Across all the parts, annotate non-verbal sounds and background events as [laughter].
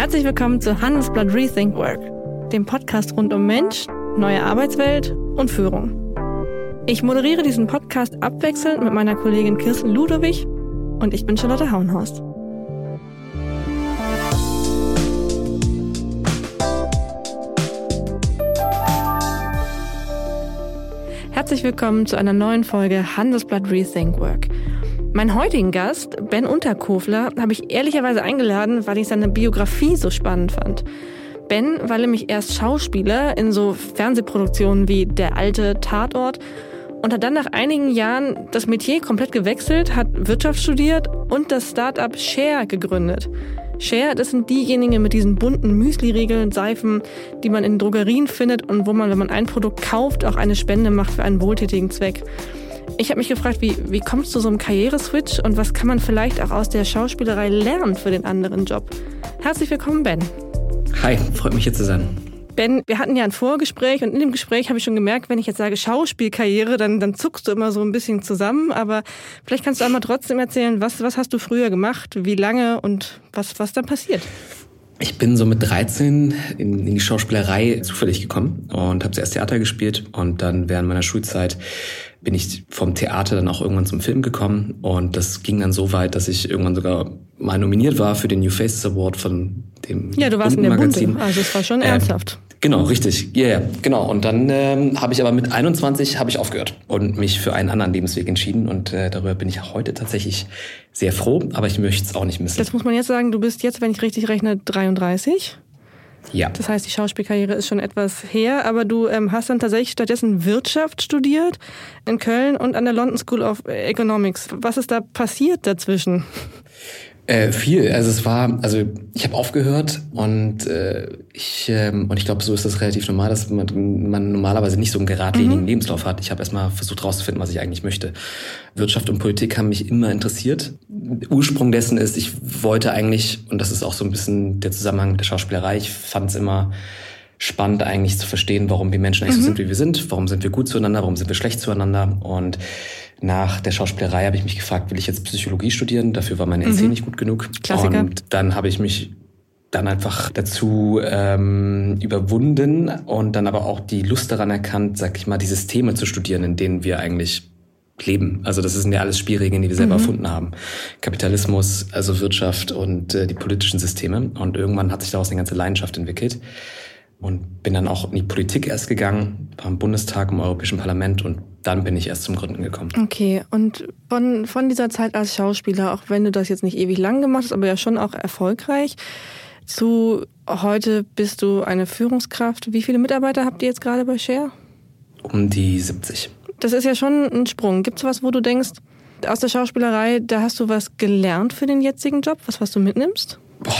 Herzlich willkommen zu Handelsblatt Rethink Work, dem Podcast rund um Mensch, neue Arbeitswelt und Führung. Ich moderiere diesen Podcast abwechselnd mit meiner Kollegin Kirsten Ludowig und ich bin Charlotte Hauenhorst. Herzlich willkommen zu einer neuen Folge Handelsblatt Rethink Work. Meinen heutigen Gast, Ben Unterkofler, habe ich ehrlicherweise eingeladen, weil ich seine Biografie so spannend fand. Ben war nämlich erst Schauspieler in so Fernsehproduktionen wie Der alte Tatort und hat dann nach einigen Jahren das Metier komplett gewechselt, hat Wirtschaft studiert und das Startup Share gegründet. Share, das sind diejenigen mit diesen bunten Müsli-Riegeln, Seifen, die man in Drogerien findet und wo man, wenn man ein Produkt kauft, auch eine Spende macht für einen wohltätigen Zweck. Ich habe mich gefragt, wie, wie kommst du zu so einem Karriereswitch und was kann man vielleicht auch aus der Schauspielerei lernen für den anderen Job? Herzlich willkommen, Ben. Hi, freut mich hier zu sein. Ben, wir hatten ja ein Vorgespräch und in dem Gespräch habe ich schon gemerkt, wenn ich jetzt sage Schauspielkarriere, dann, dann zuckst du immer so ein bisschen zusammen. Aber vielleicht kannst du einmal trotzdem erzählen, was, was hast du früher gemacht, wie lange und was, was dann passiert? Ich bin so mit 13 in, in die Schauspielerei zufällig gekommen und habe zuerst Theater gespielt und dann während meiner Schulzeit bin ich vom Theater dann auch irgendwann zum Film gekommen und das ging dann so weit, dass ich irgendwann sogar mal nominiert war für den New Faces Award von dem Ja, du warst in der Bunte, also es war schon ähm, ernsthaft. Äh, genau, richtig. Ja, yeah, genau. Und dann ähm, habe ich aber mit 21 habe ich aufgehört und mich für einen anderen Lebensweg entschieden und äh, darüber bin ich heute tatsächlich sehr froh, aber ich möchte es auch nicht missen. Das muss man jetzt sagen, du bist jetzt, wenn ich richtig rechne, 33. Ja. Das heißt, die Schauspielkarriere ist schon etwas her, aber du ähm, hast dann tatsächlich stattdessen Wirtschaft studiert in Köln und an der London School of Economics. Was ist da passiert dazwischen? Äh, viel. Also es war, also ich habe aufgehört und äh, ich ähm, und ich glaube, so ist das relativ normal, dass man, man normalerweise nicht so einen geradlinigen mhm. Lebenslauf hat. Ich habe erstmal versucht herauszufinden, was ich eigentlich möchte. Wirtschaft und Politik haben mich immer interessiert. Ursprung dessen ist, ich wollte eigentlich und das ist auch so ein bisschen der Zusammenhang der Schauspielerei. Ich fand es immer spannend eigentlich zu verstehen, warum wir Menschen eigentlich mhm. so sind, wie wir sind. Warum sind wir gut zueinander? Warum sind wir schlecht zueinander? Und nach der Schauspielerei habe ich mich gefragt, will ich jetzt Psychologie studieren? Dafür war meine NC mhm. nicht gut genug. Klassiker. Und dann habe ich mich dann einfach dazu ähm, überwunden und dann aber auch die Lust daran erkannt, sag ich mal, die Systeme zu studieren, in denen wir eigentlich leben. Also das sind ja alles Spielregeln, die wir selber mhm. erfunden haben. Kapitalismus, also Wirtschaft und äh, die politischen Systeme. Und irgendwann hat sich daraus eine ganze Leidenschaft entwickelt und bin dann auch in die Politik erst gegangen, war im Bundestag, im Europäischen Parlament und dann bin ich erst zum Gründen gekommen. Okay, und von, von dieser Zeit als Schauspieler, auch wenn du das jetzt nicht ewig lang gemacht hast, aber ja schon auch erfolgreich, zu heute bist du eine Führungskraft. Wie viele Mitarbeiter habt ihr jetzt gerade bei Share? Um die 70. Das ist ja schon ein Sprung. Gibt es was, wo du denkst, aus der Schauspielerei, da hast du was gelernt für den jetzigen Job, was, was du mitnimmst? Boah,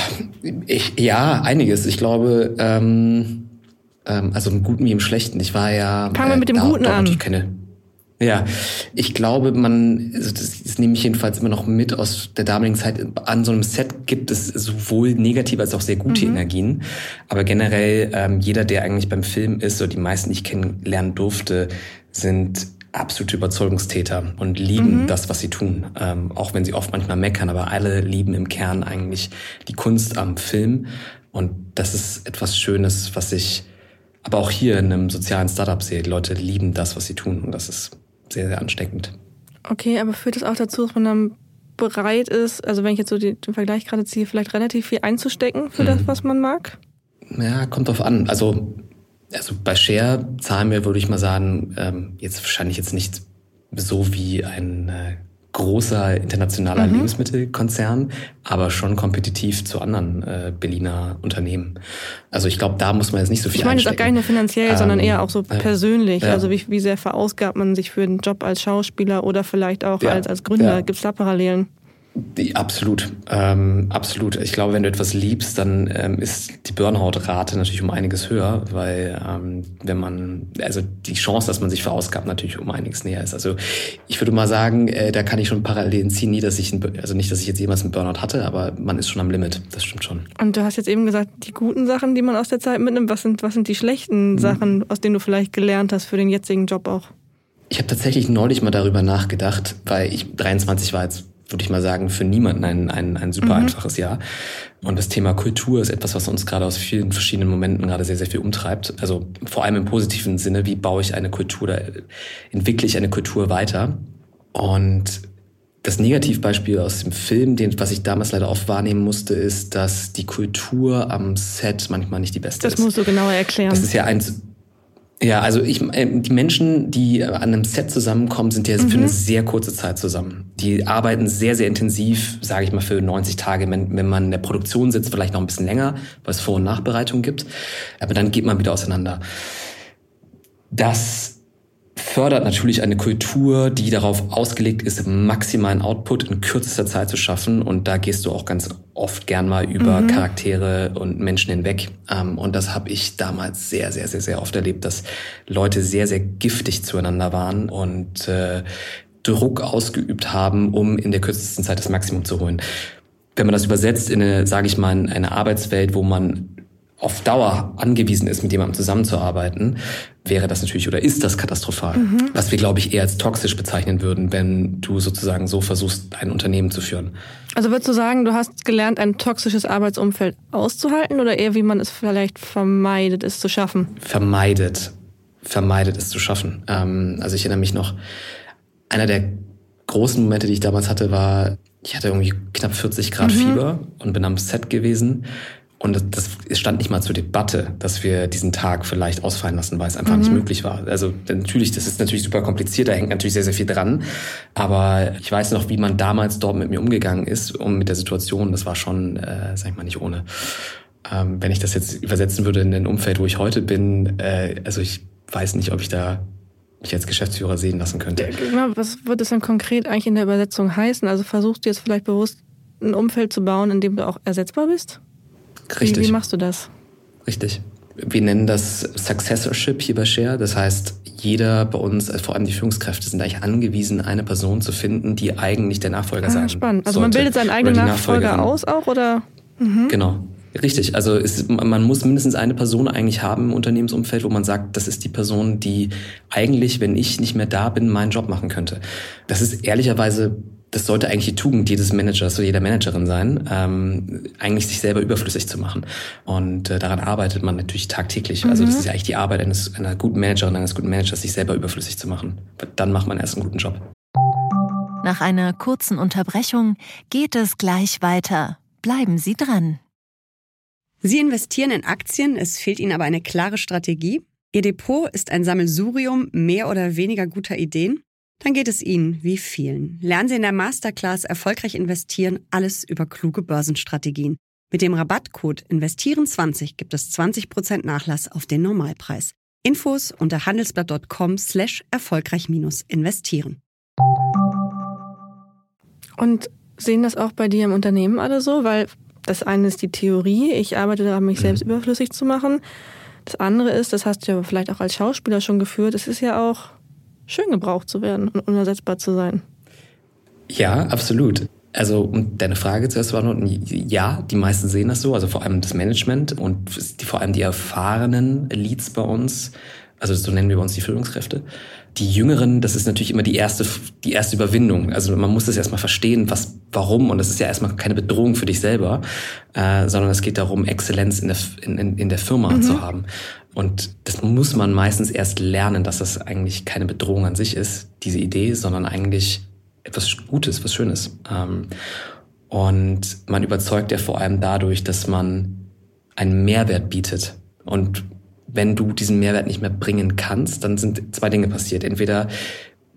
ich, ja, einiges. Ich glaube, ähm, ähm, also im Guten wie im Schlechten. Ich war ja. Fangen wir mit dem äh, Guten an. Keine, ja, ich glaube, man, also das, das nehme ich jedenfalls immer noch mit aus der damaligen Zeit. An so einem Set gibt es sowohl negative als auch sehr gute mhm. Energien. Aber generell, ähm, jeder, der eigentlich beim Film ist, oder die meisten, die ich kennenlernen durfte, sind absolute Überzeugungstäter und lieben mhm. das, was sie tun. Ähm, auch wenn sie oft manchmal meckern, aber alle lieben im Kern eigentlich die Kunst am Film. Und das ist etwas Schönes, was ich aber auch hier in einem sozialen Startup sehe. Die Leute lieben das, was sie tun. Und das ist sehr, sehr ansteckend. Okay, aber führt es auch dazu, dass man dann bereit ist, also wenn ich jetzt so den Vergleich gerade ziehe, vielleicht relativ viel einzustecken für mhm. das, was man mag? Ja, kommt drauf an. Also also bei Share zahlen wir, würde ich mal sagen, ähm, jetzt wahrscheinlich jetzt nicht so wie ein äh, großer internationaler mhm. Lebensmittelkonzern, aber schon kompetitiv zu anderen äh, Berliner Unternehmen. Also ich glaube, da muss man jetzt nicht so viel Ich meine jetzt auch gar nicht nur finanziell, ähm, sondern eher auch so persönlich. Ja. Also wie, wie sehr verausgabt man sich für den Job als Schauspieler oder vielleicht auch ja. als, als Gründer? Ja. Gibt es da Parallelen? Absolut, ähm, absolut. Ich glaube, wenn du etwas liebst, dann ähm, ist die Burnout-Rate natürlich um einiges höher, weil ähm, wenn man, also die Chance, dass man sich verausgabt, natürlich um einiges näher ist. Also ich würde mal sagen, äh, da kann ich schon Parallelen ziehen, nie, dass ich, ein, also nicht, dass ich jetzt jemals einen Burnout hatte, aber man ist schon am Limit. Das stimmt schon. Und du hast jetzt eben gesagt, die guten Sachen, die man aus der Zeit mitnimmt, was sind, was sind die schlechten mhm. Sachen, aus denen du vielleicht gelernt hast für den jetzigen Job auch? Ich habe tatsächlich neulich mal darüber nachgedacht, weil ich 23 war jetzt würde ich mal sagen, für niemanden ein, ein, ein super mhm. einfaches Jahr. Und das Thema Kultur ist etwas, was uns gerade aus vielen verschiedenen Momenten gerade sehr, sehr viel umtreibt. Also vor allem im positiven Sinne, wie baue ich eine Kultur oder entwickle ich eine Kultur weiter? Und das Negativbeispiel aus dem Film, den, was ich damals leider oft wahrnehmen musste, ist, dass die Kultur am Set manchmal nicht die beste das ist. Das musst du genauer erklären. Das ist ja eins, ja, also ich, äh, die Menschen, die an einem Set zusammenkommen, sind ja mhm. für eine sehr kurze Zeit zusammen. Die arbeiten sehr, sehr intensiv, sage ich mal, für 90 Tage. Wenn, wenn man in der Produktion sitzt, vielleicht noch ein bisschen länger, weil es Vor- und Nachbereitung gibt. Aber dann geht man wieder auseinander. Das fördert natürlich eine Kultur, die darauf ausgelegt ist, maximalen Output in kürzester Zeit zu schaffen. Und da gehst du auch ganz oft gern mal über mhm. Charaktere und Menschen hinweg. Ähm, und das habe ich damals sehr, sehr, sehr, sehr oft erlebt, dass Leute sehr, sehr giftig zueinander waren und äh, Druck ausgeübt haben, um in der kürzesten Zeit das Maximum zu holen. Wenn man das übersetzt in eine, sage ich mal, eine Arbeitswelt, wo man auf Dauer angewiesen ist, mit jemandem zusammenzuarbeiten, wäre das natürlich oder ist das katastrophal. Mhm. Was wir, glaube ich, eher als toxisch bezeichnen würden, wenn du sozusagen so versuchst, ein Unternehmen zu führen. Also würdest du sagen, du hast gelernt, ein toxisches Arbeitsumfeld auszuhalten oder eher, wie man es vielleicht vermeidet, es zu schaffen? Vermeidet. Vermeidet es zu schaffen. Ähm, also ich erinnere mich noch, einer der großen Momente, die ich damals hatte, war, ich hatte irgendwie knapp 40 Grad mhm. Fieber und bin am Set gewesen und das stand nicht mal zur Debatte, dass wir diesen Tag vielleicht ausfallen lassen, weil es einfach mhm. nicht möglich war. Also natürlich, das ist natürlich super kompliziert, da hängt natürlich sehr, sehr viel dran. Aber ich weiß noch, wie man damals dort mit mir umgegangen ist und mit der Situation, das war schon, äh, sag ich mal, nicht ohne. Ähm, wenn ich das jetzt übersetzen würde in ein Umfeld, wo ich heute bin, äh, also ich weiß nicht, ob ich da mich als Geschäftsführer sehen lassen könnte. Was würde es dann konkret eigentlich in der Übersetzung heißen? Also versuchst du jetzt vielleicht bewusst ein Umfeld zu bauen, in dem du auch ersetzbar bist? Richtig. Wie, wie machst du das? Richtig. Wir nennen das Successorship hier bei Share. Das heißt, jeder bei uns, äh, vor allem die Führungskräfte, sind eigentlich angewiesen, eine Person zu finden, die eigentlich der Nachfolger ah, sein spannend. Also man bildet seinen eigenen Nachfolger aus auch, oder? Mhm. Genau. Richtig, also es, man muss mindestens eine Person eigentlich haben im Unternehmensumfeld, wo man sagt, das ist die Person, die eigentlich, wenn ich nicht mehr da bin, meinen Job machen könnte. Das ist ehrlicherweise das sollte eigentlich die Tugend jedes Managers oder jeder Managerin sein, ähm, eigentlich sich selber überflüssig zu machen. Und äh, daran arbeitet man natürlich tagtäglich. Mhm. Also das mhm. ist ja eigentlich die Arbeit eines, einer guten Managerin, eines guten Managers, sich selber überflüssig zu machen. Dann macht man erst einen guten Job. Nach einer kurzen Unterbrechung geht es gleich weiter. Bleiben Sie dran. Sie investieren in Aktien, es fehlt Ihnen aber eine klare Strategie. Ihr Depot ist ein Sammelsurium mehr oder weniger guter Ideen. Dann geht es Ihnen wie vielen. Lernen Sie in der Masterclass Erfolgreich investieren alles über kluge Börsenstrategien. Mit dem Rabattcode Investieren20 gibt es 20% Nachlass auf den Normalpreis. Infos unter handelsblatt.com slash erfolgreich-investieren. Und sehen das auch bei dir im Unternehmen alle so? Weil das eine ist die Theorie, ich arbeite daran, mich selbst mhm. überflüssig zu machen. Das andere ist, das hast du ja vielleicht auch als Schauspieler schon geführt, es ist ja auch schön gebraucht zu werden und unersetzbar zu sein. Ja, absolut. Also, um deine Frage zuerst zu beantworten, ja, die meisten sehen das so, also vor allem das Management und die, vor allem die erfahrenen Leads bei uns, also so nennen wir bei uns die Führungskräfte. Die Jüngeren, das ist natürlich immer die erste, die erste Überwindung. Also man muss das erstmal verstehen, was, warum. Und das ist ja erstmal keine Bedrohung für dich selber, äh, sondern es geht darum, Exzellenz in der, in, in der Firma mhm. zu haben. Und das muss man meistens erst lernen, dass das eigentlich keine Bedrohung an sich ist, diese Idee, sondern eigentlich etwas Gutes, was Schönes. Ähm, und man überzeugt ja vor allem dadurch, dass man einen Mehrwert bietet. Und wenn du diesen Mehrwert nicht mehr bringen kannst, dann sind zwei Dinge passiert. Entweder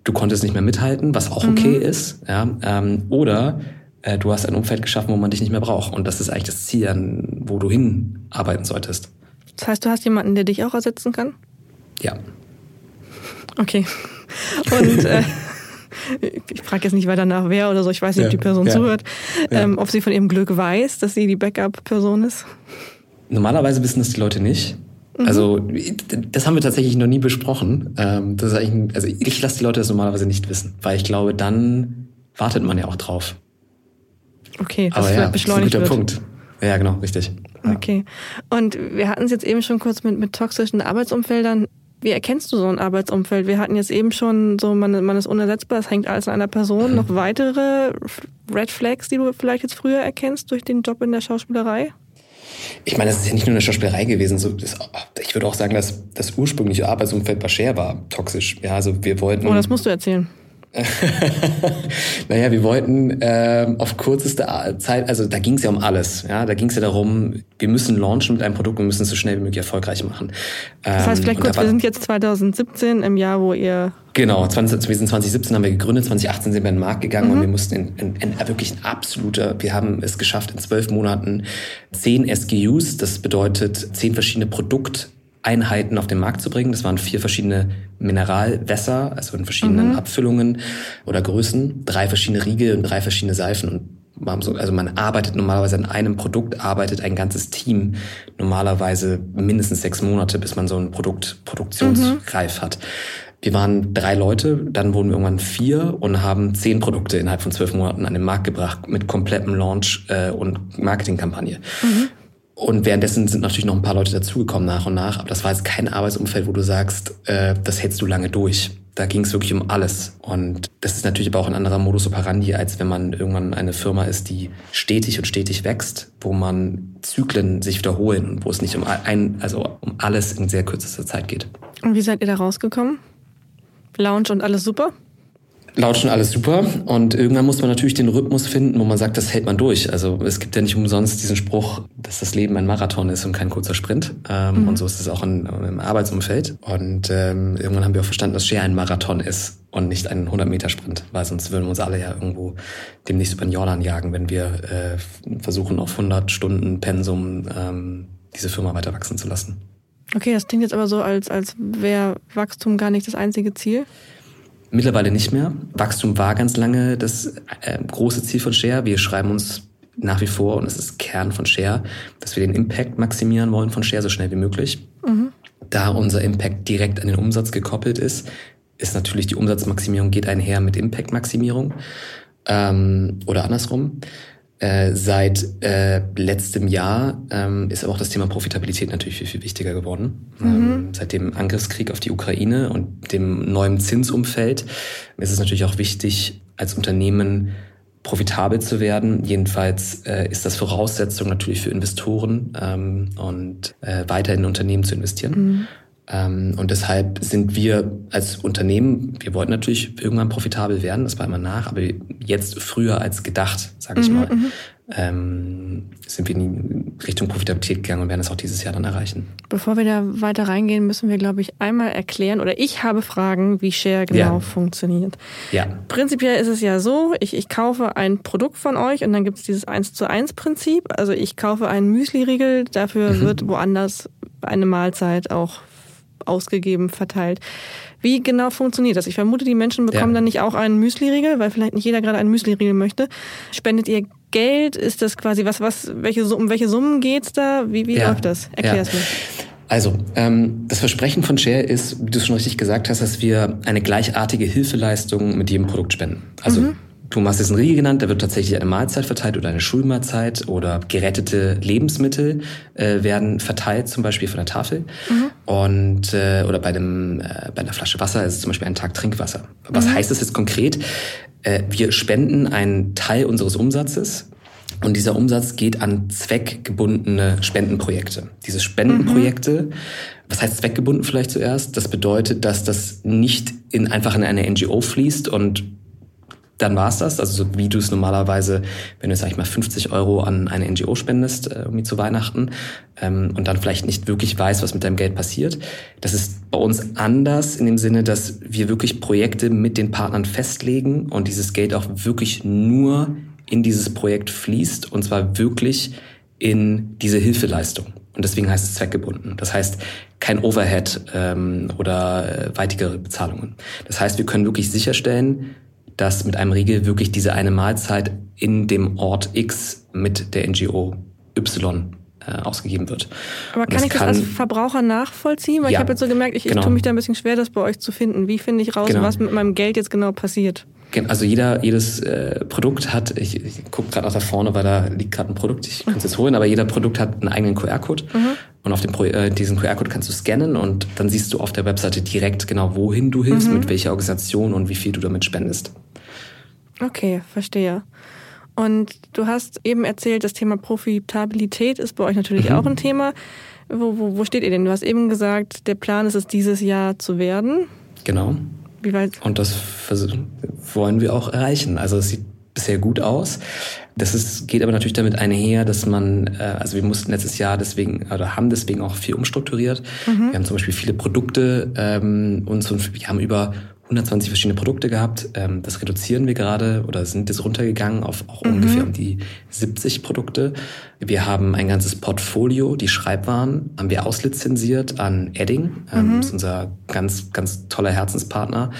du konntest nicht mehr mithalten, was auch okay mhm. ist, ja, ähm, oder äh, du hast ein Umfeld geschaffen, wo man dich nicht mehr braucht. Und das ist eigentlich das Ziel, an wo du hinarbeiten solltest. Das heißt, du hast jemanden, der dich auch ersetzen kann? Ja. Okay. [laughs] Und äh, ich frage jetzt nicht weiter nach, wer oder so, ich weiß nicht, ja, ob die Person ja, zuhört, ja. Ähm, ob sie von ihrem Glück weiß, dass sie die Backup-Person ist. Normalerweise wissen das die Leute nicht. Mhm. Also das haben wir tatsächlich noch nie besprochen. Ähm, das ist eigentlich, also ich lasse die Leute das normalerweise nicht wissen, weil ich glaube, dann wartet man ja auch drauf. Okay, das Aber ja, beschleunigt das ist ein guter wird. Punkt. Ja, genau, richtig. Okay. Und wir hatten es jetzt eben schon kurz mit, mit toxischen Arbeitsumfeldern. Wie erkennst du so ein Arbeitsumfeld? Wir hatten jetzt eben schon so, man, man ist unersetzbar, es hängt alles an einer Person. Mhm. Noch weitere Red Flags, die du vielleicht jetzt früher erkennst durch den Job in der Schauspielerei? Ich meine, das ist ja nicht nur eine Schauspielerei gewesen. So, das, ich würde auch sagen, dass das ursprüngliche Arbeitsumfeld bei Share war toxisch. Ja, also wir wollten. Oh, das musst du erzählen. [laughs] naja, wir wollten ähm, auf kürzeste Zeit, also da ging es ja um alles. Ja, da ging es ja darum, wir müssen launchen mit einem Produkt, wir müssen es so schnell wie möglich erfolgreich machen. Das heißt, vielleicht ähm, kurz, wir sind jetzt 2017 im Jahr, wo ihr Genau, 20, wir sind 2017 haben wir gegründet, 2018 sind wir in den Markt gegangen mhm. und wir mussten in, in, in wirklich ein absoluter, wir haben es geschafft, in zwölf Monaten zehn SKUs, das bedeutet zehn verschiedene Produkt Einheiten auf den Markt zu bringen. Das waren vier verschiedene Mineralwässer, also in verschiedenen mhm. Abfüllungen oder Größen, drei verschiedene Riegel und drei verschiedene Seifen und also man arbeitet normalerweise an einem Produkt, arbeitet ein ganzes Team normalerweise mindestens sechs Monate, bis man so ein Produkt produktionsreif mhm. hat. Wir waren drei Leute, dann wurden wir irgendwann vier und haben zehn Produkte innerhalb von zwölf Monaten an den Markt gebracht mit komplettem Launch äh, und Marketingkampagne. Mhm. Und währenddessen sind natürlich noch ein paar Leute dazugekommen nach und nach, aber das war jetzt kein Arbeitsumfeld, wo du sagst, äh, das hältst du lange durch. Da ging es wirklich um alles. Und das ist natürlich aber auch ein anderer Modus operandi, als wenn man irgendwann eine Firma ist, die stetig und stetig wächst, wo man Zyklen sich wiederholen und wo es nicht um ein, also um alles in sehr kürzester Zeit geht. Und wie seid ihr da rausgekommen? Lounge und alles super? Laut schon alles super. Und irgendwann muss man natürlich den Rhythmus finden, wo man sagt, das hält man durch. Also es gibt ja nicht umsonst diesen Spruch, dass das Leben ein Marathon ist und kein kurzer Sprint. Ähm, mhm. Und so ist es auch in, im Arbeitsumfeld. Und ähm, irgendwann haben wir auch verstanden, dass Share ein Marathon ist und nicht ein 100-Meter-Sprint, weil sonst würden wir uns alle ja irgendwo demnächst über den Jordan jagen, wenn wir äh, versuchen, auf 100 Stunden Pensum ähm, diese Firma weiter wachsen zu lassen. Okay, das klingt jetzt aber so, als, als wäre Wachstum gar nicht das einzige Ziel. Mittlerweile nicht mehr. Wachstum war ganz lange das äh, große Ziel von Share. Wir schreiben uns nach wie vor, und das ist Kern von Share, dass wir den Impact maximieren wollen von Share so schnell wie möglich. Mhm. Da unser Impact direkt an den Umsatz gekoppelt ist, ist natürlich die Umsatzmaximierung geht einher mit Impact-Maximierung ähm, oder andersrum. Äh, seit äh, letztem Jahr ähm, ist aber auch das Thema Profitabilität natürlich viel, viel wichtiger geworden. Mhm. Ähm, seit dem Angriffskrieg auf die Ukraine und dem neuen Zinsumfeld ist es natürlich auch wichtig, als Unternehmen profitabel zu werden. Jedenfalls äh, ist das Voraussetzung natürlich für Investoren ähm, und äh, weiter in Unternehmen zu investieren. Mhm. Ähm, und deshalb sind wir als Unternehmen, wir wollten natürlich irgendwann profitabel werden, das war immer nach, aber jetzt früher als gedacht, sage ich mhm, mal, mhm. ähm, sind wir in die Richtung Profitabilität gegangen und werden es auch dieses Jahr dann erreichen. Bevor wir da weiter reingehen, müssen wir, glaube ich, einmal erklären, oder ich habe Fragen, wie Share genau ja. funktioniert. Ja. Prinzipiell ist es ja so, ich, ich kaufe ein Produkt von euch und dann gibt es dieses 1 zu 1 Prinzip. Also ich kaufe einen Müsli-Riegel, dafür mhm. wird woanders eine Mahlzeit auch ausgegeben, verteilt. Wie genau funktioniert das? Ich vermute, die Menschen bekommen ja. dann nicht auch einen Müsli-Riegel, weil vielleicht nicht jeder gerade einen Müsli-Riegel möchte. Spendet ihr Geld? Ist das quasi was, was, welche, um welche Summen geht's da? Wie, wie ja. läuft das? Erklär's ja. mir. Also, ähm, das Versprechen von Share ist, wie du schon richtig gesagt hast, dass wir eine gleichartige Hilfeleistung mit jedem Produkt spenden. Also mhm. Du hast jetzt einen Riegel genannt, da wird tatsächlich eine Mahlzeit verteilt oder eine Schulmahlzeit oder gerettete Lebensmittel äh, werden verteilt, zum Beispiel von der Tafel. Mhm. Und äh, oder bei dem äh, bei einer Flasche Wasser ist es zum Beispiel ein Tag Trinkwasser. Was mhm. heißt das jetzt konkret? Äh, wir spenden einen Teil unseres Umsatzes und dieser Umsatz geht an zweckgebundene Spendenprojekte. Diese Spendenprojekte, mhm. was heißt zweckgebunden vielleicht zuerst? Das bedeutet, dass das nicht in, einfach in eine NGO fließt und dann war's das. Also so wie du es normalerweise, wenn du, sag ich mal, 50 Euro an eine NGO spendest, äh, irgendwie zu Weihnachten, ähm, und dann vielleicht nicht wirklich weißt, was mit deinem Geld passiert. Das ist bei uns anders in dem Sinne, dass wir wirklich Projekte mit den Partnern festlegen und dieses Geld auch wirklich nur in dieses Projekt fließt und zwar wirklich in diese Hilfeleistung. Und deswegen heißt es zweckgebunden. Das heißt, kein Overhead ähm, oder äh, weitere Bezahlungen. Das heißt, wir können wirklich sicherstellen, dass mit einem Riegel wirklich diese eine Mahlzeit in dem Ort X mit der NGO Y äh, ausgegeben wird. Aber kann das ich das als Verbraucher nachvollziehen? Weil ja, ich habe jetzt so gemerkt, ich, genau. ich tue mich da ein bisschen schwer, das bei euch zu finden. Wie finde ich raus, genau. was mit meinem Geld jetzt genau passiert? Also jeder, jedes äh, Produkt hat, ich, ich gucke gerade nach da vorne, weil da liegt gerade ein Produkt, ich kann es jetzt holen, aber jeder Produkt hat einen eigenen QR-Code. Mhm. Und auf dem Pro äh, diesen QR-Code kannst du scannen und dann siehst du auf der Webseite direkt genau, wohin du hilfst, mhm. mit welcher Organisation und wie viel du damit spendest. Okay, verstehe. Und du hast eben erzählt, das Thema Profitabilität ist bei euch natürlich mhm. auch ein Thema. Wo, wo, wo steht ihr denn? Du hast eben gesagt, der Plan ist es, dieses Jahr zu werden. Genau. Wie weit? Und das wollen wir auch erreichen. Also es sieht bisher gut aus. Das ist, geht aber natürlich damit einher, dass man, äh, also wir mussten letztes Jahr deswegen oder haben deswegen auch viel umstrukturiert. Mhm. Wir haben zum Beispiel viele Produkte ähm, und wir haben über 120 verschiedene Produkte gehabt. Ähm, das reduzieren wir gerade oder sind jetzt runtergegangen auf auch mhm. ungefähr um die 70 Produkte. Wir haben ein ganzes Portfolio, die Schreibwaren haben wir auslizenziert an Edding. Ähm, mhm. Das ist unser ganz, ganz toller Herzenspartner.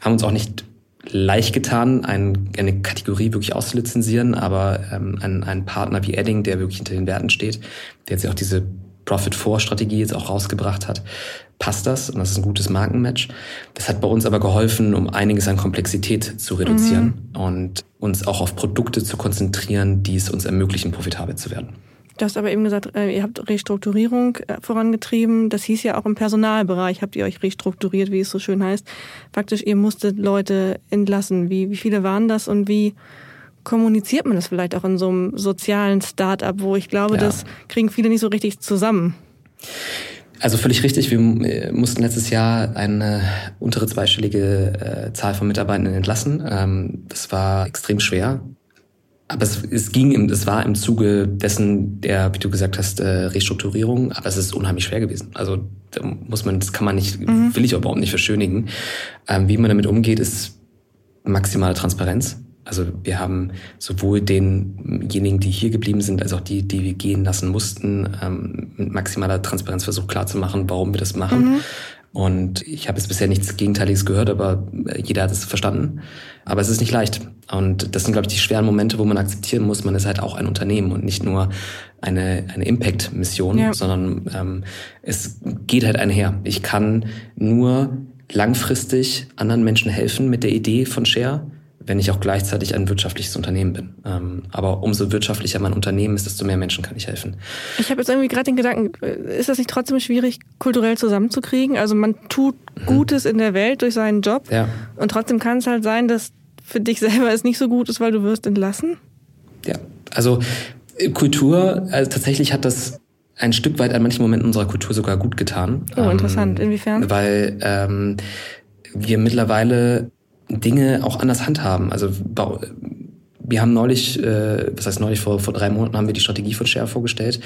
Haben uns auch nicht leicht getan, ein, eine Kategorie wirklich auszulizenzieren, aber ähm, ein, ein Partner wie Edding, der wirklich hinter den Werten steht, der jetzt auch diese Profit-For-Strategie jetzt auch rausgebracht hat, passt das und das ist ein gutes Markenmatch. Das hat bei uns aber geholfen, um einiges an Komplexität zu reduzieren mhm. und uns auch auf Produkte zu konzentrieren, die es uns ermöglichen, profitabel zu werden. Du hast aber eben gesagt, äh, ihr habt Restrukturierung äh, vorangetrieben. Das hieß ja auch im Personalbereich habt ihr euch restrukturiert, wie es so schön heißt. Faktisch, ihr musstet Leute entlassen. Wie, wie viele waren das und wie kommuniziert man das vielleicht auch in so einem sozialen Start-up, wo ich glaube, ja. das kriegen viele nicht so richtig zusammen? Also völlig richtig. Wir äh, mussten letztes Jahr eine untere zweistellige äh, Zahl von Mitarbeitenden entlassen. Ähm, das war extrem schwer. Aber es, es ging, im, es war im Zuge dessen der, wie du gesagt hast, äh, Restrukturierung. Aber es ist unheimlich schwer gewesen. Also da muss man, das kann man nicht, mhm. will ich überhaupt nicht verschönigen. Ähm, wie man damit umgeht, ist maximale Transparenz. Also wir haben sowohl denjenigen, die hier geblieben sind, als auch die, die wir gehen lassen mussten, ähm, mit maximaler Transparenz versucht klarzumachen, warum wir das machen. Mhm. Und ich habe jetzt bisher nichts Gegenteiliges gehört, aber äh, jeder hat es verstanden. Aber es ist nicht leicht. Und das sind, glaube ich, die schweren Momente, wo man akzeptieren muss, man ist halt auch ein Unternehmen und nicht nur eine, eine Impact-Mission, ja. sondern ähm, es geht halt einher. Ich kann nur langfristig anderen Menschen helfen mit der Idee von Share wenn ich auch gleichzeitig ein wirtschaftliches Unternehmen bin. Ähm, aber umso wirtschaftlicher mein Unternehmen ist, desto mehr Menschen kann ich helfen. Ich habe jetzt irgendwie gerade den Gedanken, ist das nicht trotzdem schwierig, kulturell zusammenzukriegen? Also man tut mhm. Gutes in der Welt durch seinen Job ja. und trotzdem kann es halt sein, dass für dich selber es nicht so gut ist, weil du wirst entlassen? Ja, also Kultur, also tatsächlich hat das ein Stück weit an manchen Momenten unserer Kultur sogar gut getan. Oh, interessant. Ähm, Inwiefern? Weil ähm, wir mittlerweile Dinge auch anders handhaben. Also wir haben neulich, äh, was heißt neulich, vor, vor drei Monaten haben wir die Strategie von Share vorgestellt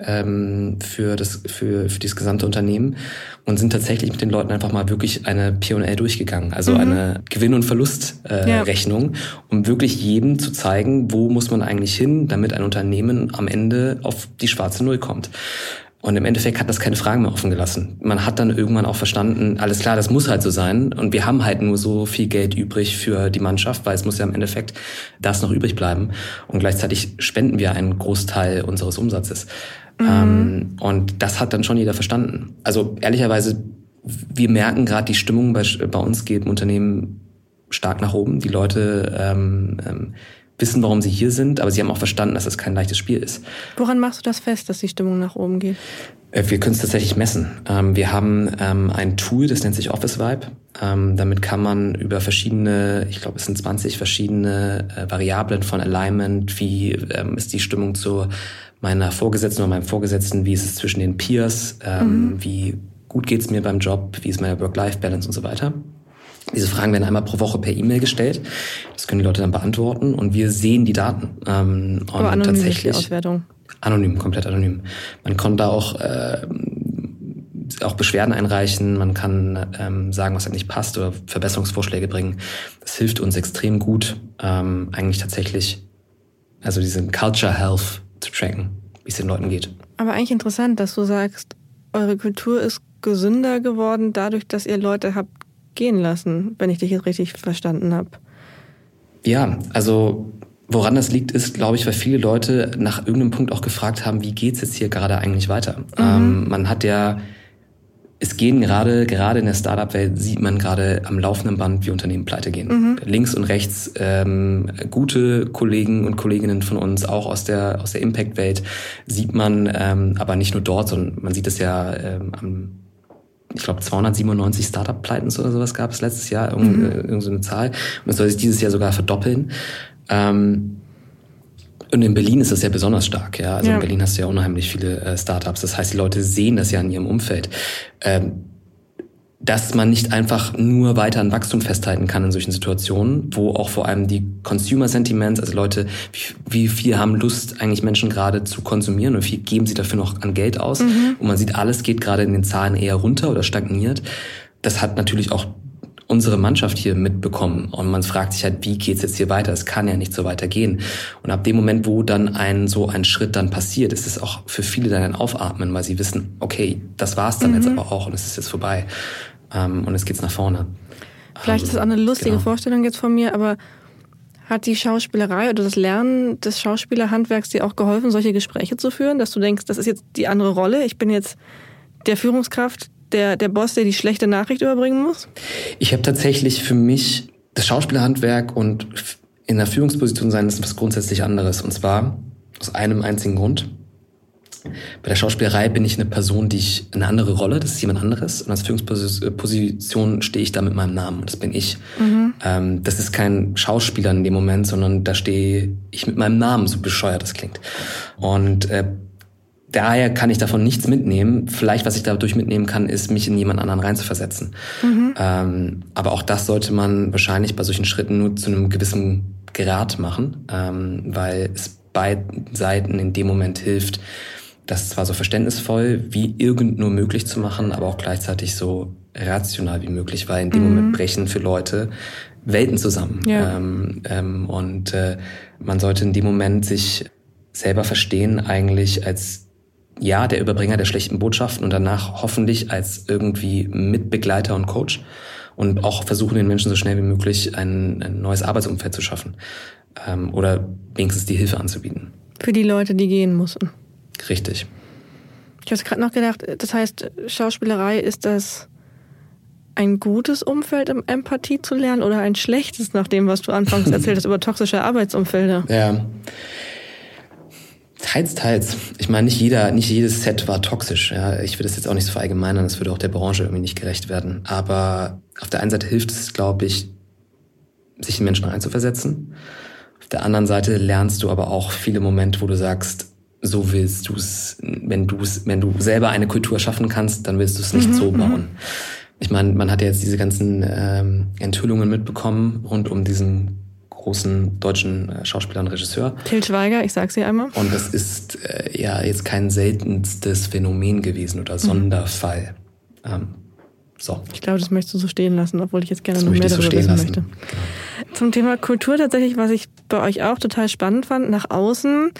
ähm, für, das, für, für dieses gesamte Unternehmen und sind tatsächlich mit den Leuten einfach mal wirklich eine P&L durchgegangen, also mhm. eine Gewinn- und Verlustrechnung, äh, ja. um wirklich jedem zu zeigen, wo muss man eigentlich hin, damit ein Unternehmen am Ende auf die schwarze Null kommt. Und im Endeffekt hat das keine Fragen mehr offen gelassen. Man hat dann irgendwann auch verstanden, alles klar, das muss halt so sein. Und wir haben halt nur so viel Geld übrig für die Mannschaft, weil es muss ja im Endeffekt das noch übrig bleiben. Und gleichzeitig spenden wir einen Großteil unseres Umsatzes. Mhm. Ähm, und das hat dann schon jeder verstanden. Also ehrlicherweise, wir merken gerade, die Stimmung bei, bei uns geht im Unternehmen stark nach oben. Die Leute ähm, ähm, wissen, warum sie hier sind, aber sie haben auch verstanden, dass es kein leichtes Spiel ist. Woran machst du das fest, dass die Stimmung nach oben geht? Äh, wir können es tatsächlich messen. Ähm, wir haben ähm, ein Tool, das nennt sich Office Vibe. Ähm, damit kann man über verschiedene, ich glaube, es sind 20 verschiedene äh, Variablen von Alignment, wie ist die Stimmung zu meiner Vorgesetzten oder meinem Vorgesetzten, wie ist es zwischen den Peers, mhm. wie gut geht es mir beim Job, wie ist meine Work-Life-Balance und so weiter. Diese Fragen werden einmal pro Woche per E-Mail gestellt. Das können die Leute dann beantworten und wir sehen die Daten. Ähm, Aber anonym tatsächlich die Auswertung. Anonym, komplett anonym. Man konnte auch äh, auch Beschwerden einreichen, man kann ähm, sagen, was einem nicht passt oder Verbesserungsvorschläge bringen. Das hilft uns extrem gut, ähm, eigentlich tatsächlich, also diesen Culture Health zu tracken, wie es den Leuten geht. Aber eigentlich interessant, dass du sagst, eure Kultur ist gesünder geworden dadurch, dass ihr Leute habt gehen lassen, wenn ich dich jetzt richtig verstanden habe. Ja, also woran das liegt, ist, glaube ich, weil viele Leute nach irgendeinem Punkt auch gefragt haben, wie geht's jetzt hier gerade eigentlich weiter? Mhm. Ähm, man hat ja, es gehen gerade, gerade in der Startup-Welt sieht man gerade am laufenden Band, wie Unternehmen pleite gehen. Mhm. Links und rechts ähm, gute Kollegen und Kolleginnen von uns, auch aus der aus der Impact-Welt, sieht man, ähm, aber nicht nur dort, sondern man sieht es ja ähm, am ich glaube 297 Startup-Pleiten oder sowas gab es letztes Jahr, irgendeine, mhm. irgendeine Zahl. Und es soll sich dieses Jahr sogar verdoppeln. Ähm, Und in Berlin ist das ja besonders stark, ja. Also Ja. in Berlin hast du ja unheimlich viele äh, Startups. Das heißt, die Leute sehen das ja in ihrem Umfeld. Ähm, dass man nicht einfach nur weiter an Wachstum festhalten kann in solchen Situationen, wo auch vor allem die Consumer Sentiments, also Leute, wie, viel haben Lust eigentlich Menschen gerade zu konsumieren und wie viel geben sie dafür noch an Geld aus? Und man sieht, alles geht gerade in den Zahlen eher runter oder stagniert. Das hat natürlich auch unsere Mannschaft hier mitbekommen und man fragt sich halt, wie geht's jetzt hier weiter? Es kann ja nicht so weitergehen. Und ab dem Moment, wo dann ein so ein Schritt dann passiert, ist es auch für viele dann ein Aufatmen, weil sie wissen, okay, das war's dann jetzt aber auch und es ist jetzt vorbei ähm, und es geht's nach vorne. Vielleicht ist das auch eine lustige genau. Vorstellung jetzt von mir, aber hat die Schauspielerei oder das Lernen des Schauspielerhandwerks dir auch geholfen, solche Gespräche zu führen, dass du denkst, das ist jetzt die andere Rolle, ich bin jetzt der Führungskraft, der, der Boss, der die schlechte Nachricht überbringen muss? Ich habe tatsächlich für mich das Schauspielerhandwerk und in der Führungsposition sein ist was grundsätzlich anderes. Und zwar aus einem einzigen Grund. Bei der Schauspielerei bin ich eine Person, die ich eine andere Rolle, das ist jemand anderes. Und als Führungsposition stehe ich da mit meinem Namen. Und das bin ich. Ähm, das ist kein Schauspieler in dem Moment, sondern da stehe ich mit meinem Namen, so bescheuert das klingt. Und äh, daher kann ich davon nichts mitnehmen. Vielleicht, was ich dadurch mitnehmen kann, ist, mich in jemand anderen reinzuversetzen. Ähm, aber auch das sollte man wahrscheinlich bei solchen Schritten nur zu einem gewissen Grad machen, ähm, weil es beiden Seiten in dem Moment hilft, das zwar so verständnisvoll wie irgend nur möglich zu machen, aber auch gleichzeitig so rational wie möglich, weil in dem Moment brechen für Leute Welten zusammen. Ja. Ähm, ähm, und äh, man sollte in dem Moment sich selber verstehen eigentlich als ja der Überbringer der schlechten Botschaften und danach hoffentlich als irgendwie Mitbegleiter und Coach und auch versuchen den Menschen so schnell wie möglich ein, ein neues Arbeitsumfeld zu schaffen ähm, oder wenigstens die Hilfe anzubieten. Für die Leute, die gehen mussten. Richtig. Ich habe gerade noch gedacht, das heißt, Schauspielerei ist das ein gutes Umfeld, um Empathie zu lernen oder ein schlechtes, nach dem, was du anfangs [laughs] erzählt hast über toxische Arbeitsumfelder? Ja. Teils, teils. Ich meine, nicht jeder, nicht jedes Set war toxisch. Ja. Ich will das jetzt auch nicht so verallgemeinern, das würde auch der Branche irgendwie nicht gerecht werden. Aber auf der einen Seite hilft es, glaube ich, sich in Menschen reinzuversetzen. Auf der anderen Seite lernst du aber auch viele Momente, wo du sagst, so willst du es, wenn du es, wenn du selber eine Kultur schaffen kannst, dann willst du es nicht so bauen. Ich meine, man hat ja jetzt diese ganzen ähm, Enthüllungen mitbekommen rund um diesen großen deutschen äh, Schauspieler und Regisseur. Till Schweiger, ich sag's dir einmal. Und das ist äh, ja jetzt kein seltenstes Phänomen gewesen oder Sonderfall. Ähm, so. Ich glaube, das möchtest du so stehen lassen, obwohl ich jetzt gerne Das noch mehr so darüber stehen wissen lassen. möchte. Zum Thema Kultur tatsächlich, was ich bei euch auch total spannend fand, nach außen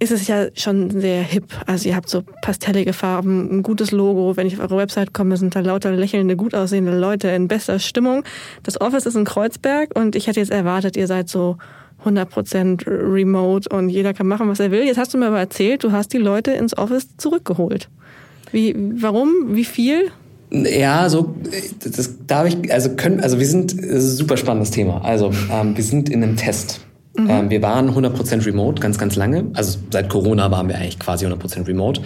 ist es ja schon sehr hip. Also ihr habt so pastellige Farben, ein gutes Logo. Wenn ich auf eure Website komme, sind da lauter lächelnde, gut aussehende Leute in bester Stimmung. Das Office ist in Kreuzberg und ich hätte jetzt erwartet, ihr seid so 100% remote und jeder kann machen, was er will. Jetzt hast du mir aber erzählt, du hast die Leute ins Office zurückgeholt. Wie, warum? Wie viel? Ja, so, das darf ich, also können, also wir sind, das ist ein super spannendes Thema. Also, ähm, wir sind in einem Test. Ähm, wir waren 100% remote ganz, ganz lange. Also seit Corona waren wir eigentlich quasi 100% remote.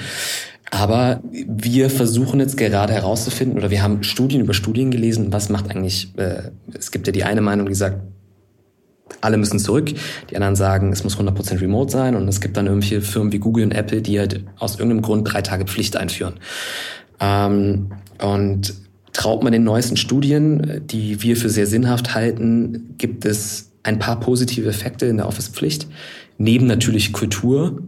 Aber wir versuchen jetzt gerade herauszufinden, oder wir haben Studien über Studien gelesen, was macht eigentlich, äh, es gibt ja die eine Meinung, die sagt, alle müssen zurück. Die anderen sagen, es muss 100% remote sein. Und es gibt dann irgendwelche Firmen wie Google und Apple, die halt aus irgendeinem Grund drei Tage Pflicht einführen. Ähm, und traut man den neuesten Studien, die wir für sehr sinnhaft halten, gibt es ein paar positive Effekte in der Office-Pflicht. Neben natürlich Kultur,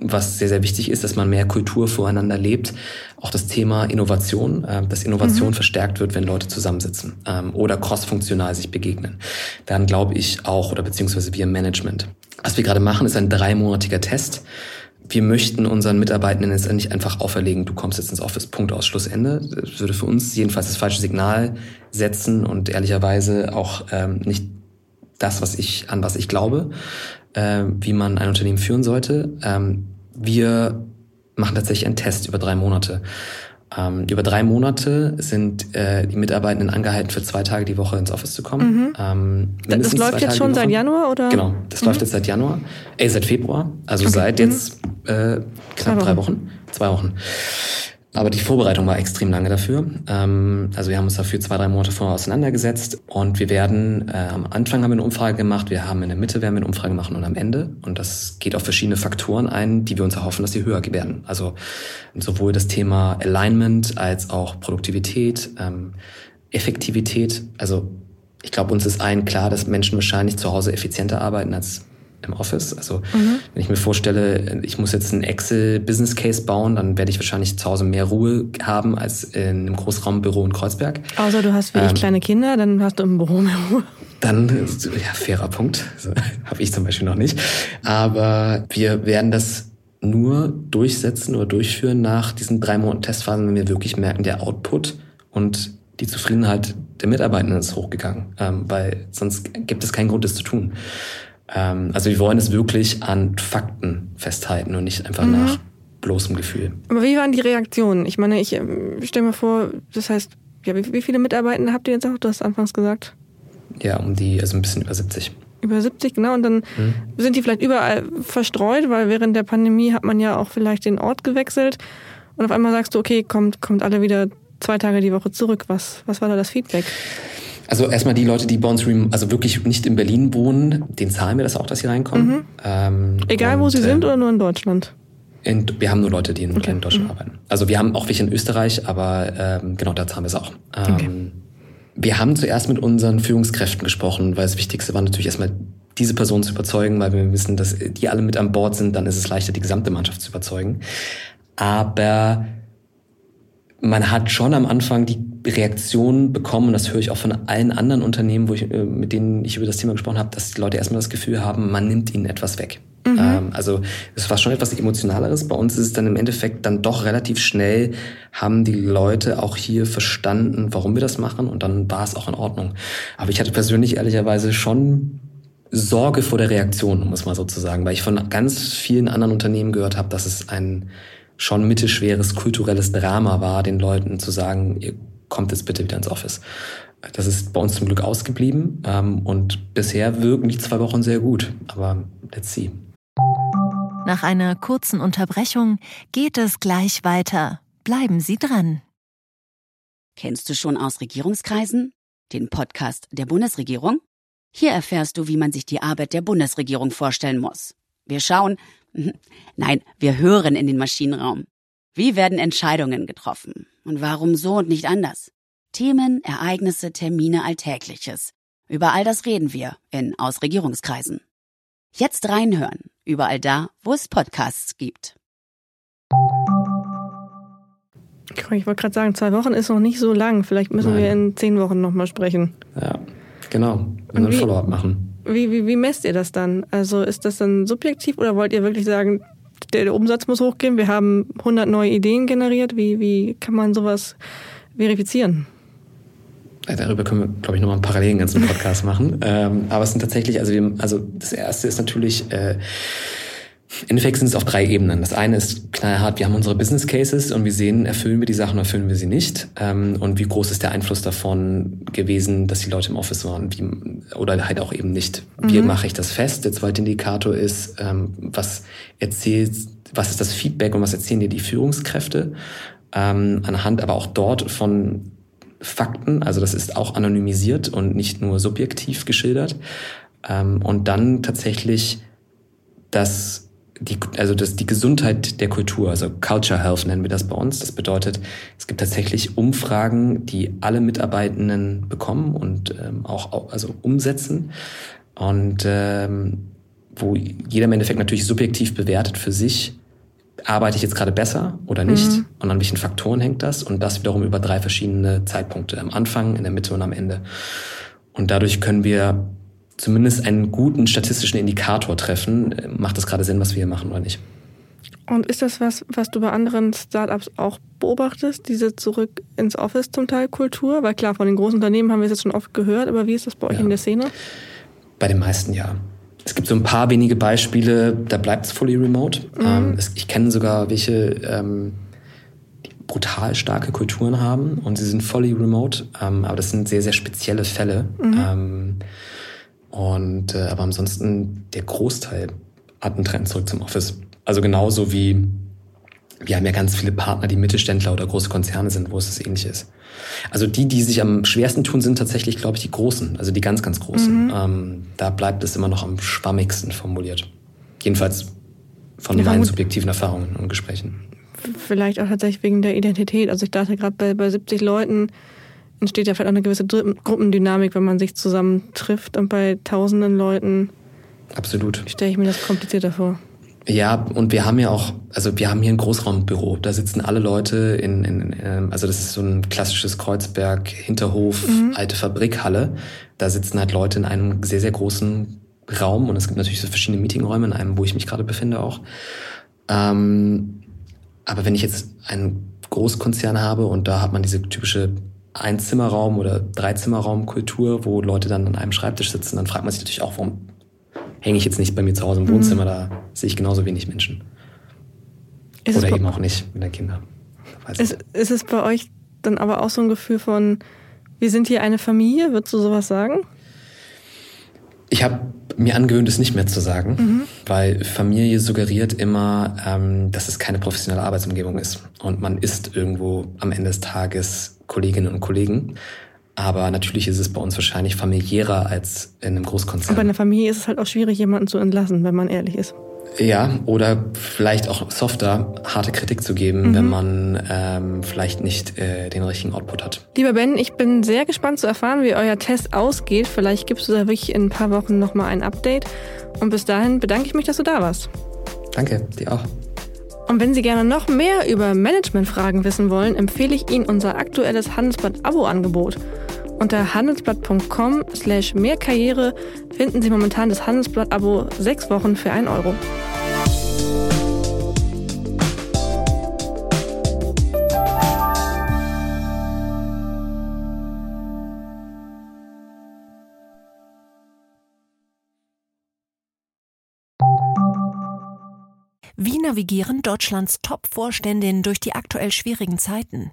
was sehr, sehr wichtig ist, dass man mehr Kultur voreinander lebt. Auch das Thema Innovation, äh, dass Innovation verstärkt wird, wenn Leute zusammensitzen ähm, oder crossfunktional sich begegnen. Dann glaube ich auch, oder beziehungsweise wir im Management. Was wir gerade machen, ist ein dreimonatiger Test. Wir möchten unseren Mitarbeitenden jetzt nicht einfach auferlegen, du kommst jetzt ins Office, Punkt aus, Schluss, Ende. Das würde für uns jedenfalls das falsche Signal setzen und ehrlicherweise auch ähm, nicht das, was ich, an was ich glaube, äh, wie man ein Unternehmen führen sollte. Ähm, wir machen tatsächlich einen Test über drei Monate. Ähm, über drei Monate sind äh, die Mitarbeitenden angehalten, für zwei Tage die Woche ins Office zu kommen. Ähm, Das läuft jetzt Tage schon seit. Januar oder? Genau, das läuft jetzt seit Januar, äh, seit Februar, also seit jetzt äh, knapp drei Wochen. Wochen, zwei Wochen. Aber die Vorbereitung war extrem lange dafür. Ähm, also wir haben uns dafür zwei, drei Monate vorher auseinandergesetzt und wir werden, äh, am Anfang haben wir eine Umfrage gemacht, wir haben in der Mitte werden wir eine Umfrage machen und am Ende. Und das geht auf verschiedene Faktoren ein, die wir uns erhoffen, dass sie höher werden. Also sowohl das Thema Alignment als auch Produktivität, ähm, Effektivität. Also ich glaube, uns ist allen klar, dass Menschen wahrscheinlich zu Hause effizienter arbeiten als im Office. Also mhm. wenn ich mir vorstelle, ich muss jetzt einen Excel-Business Case bauen, dann werde ich wahrscheinlich zu Hause mehr Ruhe haben als in einem Großraumbüro in Kreuzberg. Außer du hast wie ähm, ich kleine Kinder, dann hast du im Büro mehr Ruhe. Dann, ja, fairer Punkt. Also, [laughs] Habe ich zum Beispiel noch nicht. Aber wir werden das nur durchsetzen oder durchführen nach diesen drei Monaten Testphasen, wenn wir wirklich merken, der Output und die Zufriedenheit der Mitarbeitenden ist hochgegangen, ähm, weil sonst gibt es keinen Grund, das zu tun. Ähm, also wir wollen es wirklich an Fakten festhalten und nicht einfach mhm. nach bloßem Gefühl. Aber wie waren die Reaktionen? Ich meine, ich ähm, stelle mir vor, das heißt, ja, wie, wie viele Mitarbeitende habt ihr jetzt auch? Du hast anfangs gesagt. Ja, um die, also ein bisschen über 70. Über 70, genau. Und dann mhm. sind die vielleicht überall verstreut, weil während der Pandemie hat man ja auch vielleicht den Ort gewechselt. Und auf einmal sagst du, okay, kommt, kommt alle wieder zwei Tage die Woche zurück. Was, was war da das Feedback? Also erstmal die Leute, die bei uns also wirklich nicht in Berlin wohnen, den zahlen wir das auch, dass sie reinkommen. Mhm. Ähm, Egal, wo sie äh, sind oder nur in Deutschland? In, wir haben nur Leute, die in, okay. in Deutschland mhm. arbeiten. Also wir haben auch welche in Österreich, aber ähm, genau, da zahlen wir es auch. Ähm, okay. Wir haben zuerst mit unseren Führungskräften gesprochen, weil das Wichtigste war natürlich erstmal diese Person zu überzeugen, weil wir wissen, dass die alle mit an Bord sind, dann ist es leichter, die gesamte Mannschaft zu überzeugen. Aber man hat schon am Anfang die Reaktion bekommen, und das höre ich auch von allen anderen Unternehmen, wo ich, äh, mit denen ich über das Thema gesprochen habe, dass die Leute erstmal das Gefühl haben, man nimmt ihnen etwas weg. Mhm. Ähm, also es war schon etwas Emotionaleres. Bei uns ist es dann im Endeffekt dann doch relativ schnell, haben die Leute auch hier verstanden, warum wir das machen und dann war es auch in Ordnung. Aber ich hatte persönlich ehrlicherweise schon Sorge vor der Reaktion, um es mal so zu sagen, weil ich von ganz vielen anderen Unternehmen gehört habe, dass es ein schon mittelschweres kulturelles Drama war, den Leuten zu sagen, ihr kommt jetzt bitte wieder ins Office. Das ist bei uns zum Glück ausgeblieben ähm, und bisher wirken die zwei Wochen sehr gut, aber let's see. Nach einer kurzen Unterbrechung geht es gleich weiter. Bleiben Sie dran. Kennst du schon aus Regierungskreisen? Den Podcast der Bundesregierung? Hier erfährst du, wie man sich die Arbeit der Bundesregierung vorstellen muss. Wir schauen, Nein, wir hören in den Maschinenraum. Wie werden Entscheidungen getroffen? Und warum so und nicht anders? Themen, Ereignisse, Termine, Alltägliches. Über all das reden wir in Ausregierungskreisen. Jetzt reinhören, überall da, wo es Podcasts gibt. Ich wollte gerade sagen, zwei Wochen ist noch nicht so lang. Vielleicht müssen Nein. wir in zehn Wochen nochmal sprechen. Ja, genau. Und ein Follow-up machen. Wie, wie, wie messt ihr das dann? Also ist das dann subjektiv oder wollt ihr wirklich sagen, der, Umsatz muss hochgehen, wir haben 100 neue Ideen generiert? Wie, wie kann man sowas verifizieren? Darüber können wir, glaube ich, nochmal einen parallelen ganzen Podcast [laughs] machen. Ähm, aber es sind tatsächlich, also, wir, also das erste ist natürlich, äh, im Endeffekt sind es auf drei Ebenen. Das eine ist knallhart, wir haben unsere Business Cases und wir sehen, erfüllen wir die Sachen, erfüllen wir sie nicht. Ähm, und wie groß ist der Einfluss davon gewesen, dass die Leute im Office waren, wie, oder halt auch eben nicht. Wie mhm. mache ich das fest? Der zweite Indikator ist, ähm, was erzählt, was ist das Feedback und was erzählen dir die Führungskräfte? Ähm, anhand aber auch dort von Fakten, also das ist auch anonymisiert und nicht nur subjektiv geschildert. und dann tatsächlich das die, also das, die Gesundheit der Kultur, also Culture Health nennen wir das bei uns. Das bedeutet, es gibt tatsächlich Umfragen, die alle Mitarbeitenden bekommen und ähm, auch also umsetzen und ähm, wo jeder im Endeffekt natürlich subjektiv bewertet für sich, arbeite ich jetzt gerade besser oder nicht mhm. und an welchen Faktoren hängt das und das wiederum über drei verschiedene Zeitpunkte, am Anfang, in der Mitte und am Ende. Und dadurch können wir zumindest einen guten statistischen Indikator treffen, macht das gerade Sinn, was wir hier machen oder nicht. Und ist das was, was du bei anderen Startups auch beobachtest, diese zurück ins Office zum Teil Kultur? Weil klar, von den großen Unternehmen haben wir es jetzt schon oft gehört, aber wie ist das bei euch ja. in der Szene? Bei den meisten ja. Es gibt so ein paar wenige Beispiele, da bleibt es fully remote. Mhm. Ähm, es, ich kenne sogar welche, ähm, die brutal starke Kulturen haben und sie sind fully remote, ähm, aber das sind sehr, sehr spezielle Fälle. Mhm. Und äh, aber ansonsten der Großteil hat einen Trend zurück zum Office. Also genauso wie wir haben ja ganz viele Partner, die Mittelständler oder große Konzerne sind, wo es das ähnlich ist. Also die, die sich am schwersten tun, sind tatsächlich, glaube ich, die Großen, also die ganz, ganz Großen. Mhm. Ähm, da bleibt es immer noch am schwammigsten formuliert. Jedenfalls von ja, meinen subjektiven Erfahrungen und Gesprächen. Vielleicht auch tatsächlich wegen der Identität. Also ich dachte gerade bei, bei 70 Leuten entsteht ja vielleicht auch eine gewisse Gruppendynamik, wenn man sich zusammentrifft und bei tausenden Leuten Absolut. stelle ich mir das komplizierter vor. Ja, und wir haben ja auch, also wir haben hier ein Großraumbüro. Da sitzen alle Leute in, in, in also das ist so ein klassisches Kreuzberg, Hinterhof, mhm. alte Fabrikhalle. Da sitzen halt Leute in einem sehr, sehr großen Raum und es gibt natürlich so verschiedene Meetingräume, in einem, wo ich mich gerade befinde auch. Ähm, aber wenn ich jetzt einen Großkonzern habe und da hat man diese typische Einzimmerraum oder Dreizimmerraumkultur, wo Leute dann an einem Schreibtisch sitzen, dann fragt man sich natürlich auch, warum hänge ich jetzt nicht bei mir zu Hause im Wohnzimmer, mhm. da sehe ich genauso wenig Menschen. Ist Oder eben auch nicht mit den Kindern. Ist, ist es bei euch dann aber auch so ein Gefühl von, wir sind hier eine Familie? Würdest du sowas sagen? Ich habe mir angewöhnt, es nicht mehr zu sagen, mhm. weil Familie suggeriert immer, ähm, dass es keine professionelle Arbeitsumgebung ist. Und man ist irgendwo am Ende des Tages Kolleginnen und Kollegen. Aber natürlich ist es bei uns wahrscheinlich familiärer als in einem Großkonzern. Aber in der Familie ist es halt auch schwierig, jemanden zu entlassen, wenn man ehrlich ist. Ja, oder vielleicht auch softer harte Kritik zu geben, mhm. wenn man ähm, vielleicht nicht äh, den richtigen Output hat. Lieber Ben, ich bin sehr gespannt zu erfahren, wie euer Test ausgeht. Vielleicht gibst du da wirklich in ein paar Wochen nochmal ein Update. Und bis dahin bedanke ich mich, dass du da warst. Danke, dir auch. Und wenn Sie gerne noch mehr über Managementfragen wissen wollen, empfehle ich Ihnen unser aktuelles Handelsblatt-Abo-Angebot. Unter handelsblatt.com slash mehrkarriere finden Sie momentan das Handelsblatt-Abo sechs Wochen für einen Euro. Wie navigieren Deutschlands Top-Vorständinnen durch die aktuell schwierigen Zeiten?